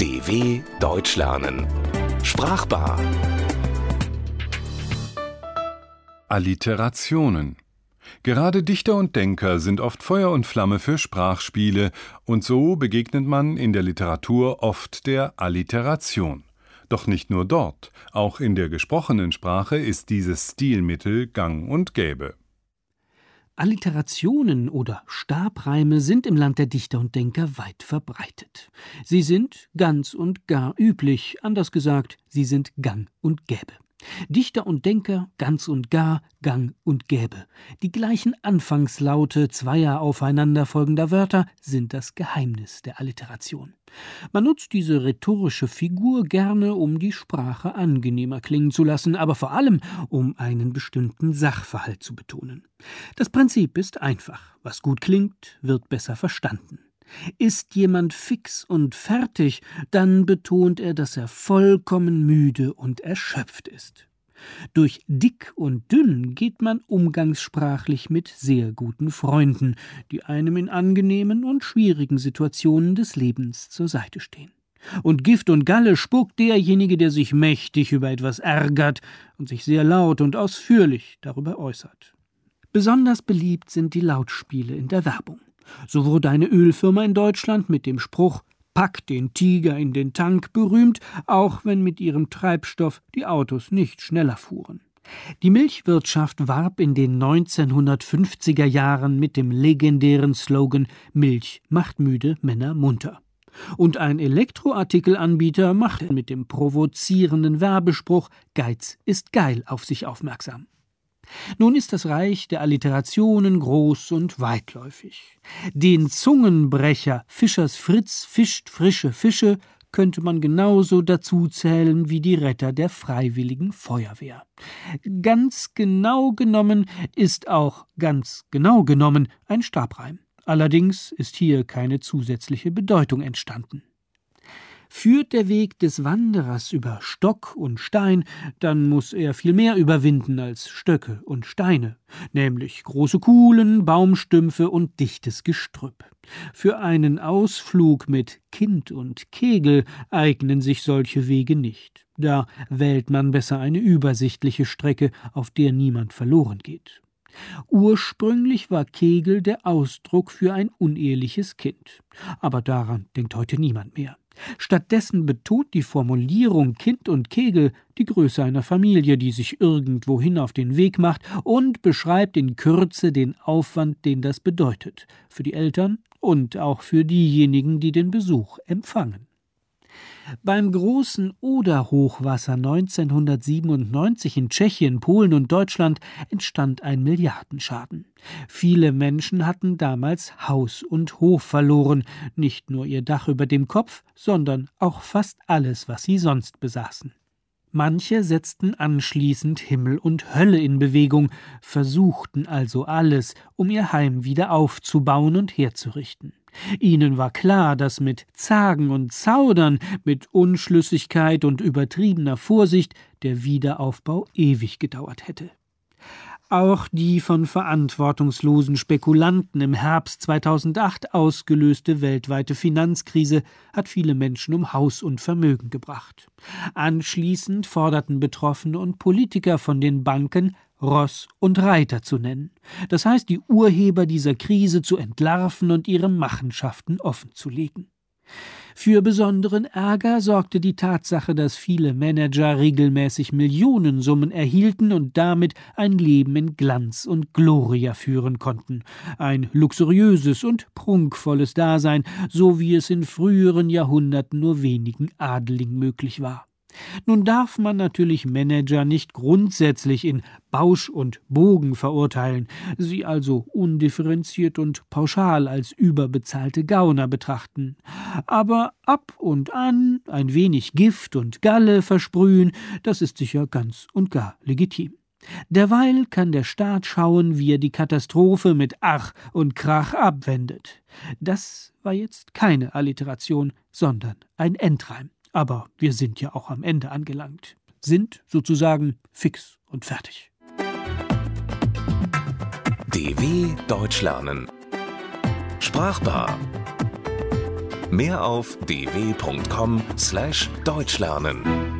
DW Deutsch lernen. Sprachbar. Alliterationen. Gerade Dichter und Denker sind oft Feuer und Flamme für Sprachspiele, und so begegnet man in der Literatur oft der Alliteration. Doch nicht nur dort, auch in der gesprochenen Sprache ist dieses Stilmittel gang und gäbe. Alliterationen oder Stabreime sind im Land der Dichter und Denker weit verbreitet. Sie sind ganz und gar üblich, anders gesagt, sie sind gang und gäbe. Dichter und Denker, ganz und gar, gang und gäbe. Die gleichen Anfangslaute zweier aufeinanderfolgender Wörter sind das Geheimnis der Alliteration. Man nutzt diese rhetorische Figur gerne, um die Sprache angenehmer klingen zu lassen, aber vor allem, um einen bestimmten Sachverhalt zu betonen. Das Prinzip ist einfach. Was gut klingt, wird besser verstanden. Ist jemand fix und fertig, dann betont er, dass er vollkommen müde und erschöpft ist. Durch dick und dünn geht man umgangssprachlich mit sehr guten Freunden, die einem in angenehmen und schwierigen Situationen des Lebens zur Seite stehen. Und Gift und Galle spuckt derjenige, der sich mächtig über etwas ärgert und sich sehr laut und ausführlich darüber äußert. Besonders beliebt sind die Lautspiele in der Werbung. So wurde eine Ölfirma in Deutschland mit dem Spruch Pack den Tiger in den Tank berühmt, auch wenn mit ihrem Treibstoff die Autos nicht schneller fuhren. Die Milchwirtschaft warb in den 1950er Jahren mit dem legendären Slogan Milch macht müde, Männer munter. Und ein Elektroartikelanbieter machte mit dem provozierenden Werbespruch Geiz ist geil auf sich aufmerksam. Nun ist das Reich der Alliterationen groß und weitläufig. Den Zungenbrecher Fischers Fritz fischt frische Fische könnte man genauso dazu zählen wie die Retter der freiwilligen Feuerwehr. Ganz genau genommen ist auch ganz genau genommen ein Stabreim. Allerdings ist hier keine zusätzliche Bedeutung entstanden. Führt der Weg des Wanderers über Stock und Stein, dann muss er viel mehr überwinden als Stöcke und Steine, nämlich große Kuhlen, Baumstümpfe und dichtes Gestrüpp. Für einen Ausflug mit Kind und Kegel eignen sich solche Wege nicht. Da wählt man besser eine übersichtliche Strecke, auf der niemand verloren geht. Ursprünglich war Kegel der Ausdruck für ein uneheliches Kind. Aber daran denkt heute niemand mehr. Stattdessen betont die Formulierung Kind und Kegel die Größe einer Familie, die sich irgendwohin auf den Weg macht, und beschreibt in Kürze den Aufwand, den das bedeutet, für die Eltern und auch für diejenigen, die den Besuch empfangen. Beim großen Oder-Hochwasser 1997 in Tschechien, Polen und Deutschland entstand ein Milliardenschaden. Viele Menschen hatten damals Haus und Hof verloren, nicht nur ihr Dach über dem Kopf, sondern auch fast alles, was sie sonst besaßen. Manche setzten anschließend Himmel und Hölle in Bewegung, versuchten also alles, um ihr Heim wieder aufzubauen und herzurichten. Ihnen war klar, dass mit Zagen und Zaudern, mit Unschlüssigkeit und übertriebener Vorsicht der Wiederaufbau ewig gedauert hätte. Auch die von verantwortungslosen Spekulanten im Herbst 2008 ausgelöste weltweite Finanzkrise hat viele Menschen um Haus und Vermögen gebracht. Anschließend forderten Betroffene und Politiker von den Banken, Ross und Reiter zu nennen. Das heißt, die Urheber dieser Krise zu entlarven und ihre Machenschaften offenzulegen. Für besonderen Ärger sorgte die Tatsache, dass viele Manager regelmäßig Millionensummen erhielten und damit ein Leben in Glanz und Gloria führen konnten. Ein luxuriöses und prunkvolles Dasein, so wie es in früheren Jahrhunderten nur wenigen Adeligen möglich war. Nun darf man natürlich Manager nicht grundsätzlich in Bausch und Bogen verurteilen, sie also undifferenziert und pauschal als überbezahlte Gauner betrachten. Aber ab und an ein wenig Gift und Galle versprühen, das ist sicher ganz und gar legitim. Derweil kann der Staat schauen, wie er die Katastrophe mit Ach und Krach abwendet. Das war jetzt keine Alliteration, sondern ein Endreim. Aber wir sind ja auch am Ende angelangt, sind sozusagen fix und fertig. DW Deutsch lernen. Sprachbar. Mehr auf dw.com/deutschlernen.